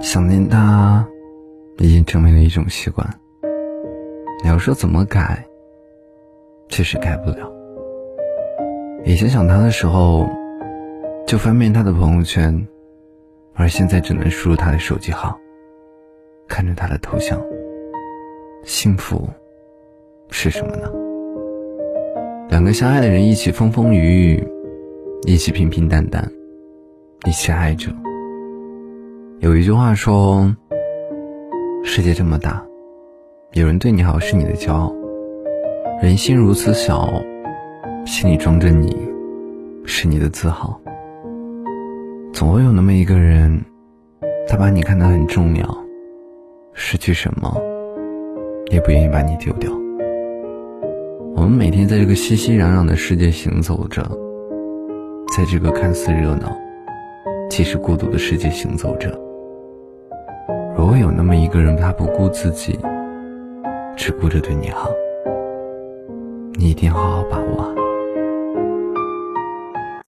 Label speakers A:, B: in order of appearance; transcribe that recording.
A: 想念他，已经成为了一种习惯。你要说怎么改，确实改不了。以前想他的时候，就翻遍他的朋友圈，而现在只能输入他的手机号，看着他的头像。幸福是什么呢？两个相爱的人一起风风雨雨，一起平平淡淡，一起爱着。有一句话说：“世界这么大，有人对你好是你的骄傲；人心如此小，心里装着你是你的自豪。”总会有那么一个人，他把你看得很重要，失去什么也不愿意把你丢掉。我们每天在这个熙熙攘攘的世界行走着，在这个看似热闹，其实孤独的世界行走着。如果有那么一个人，他不顾自己，只顾着对你好，你一定好好把握。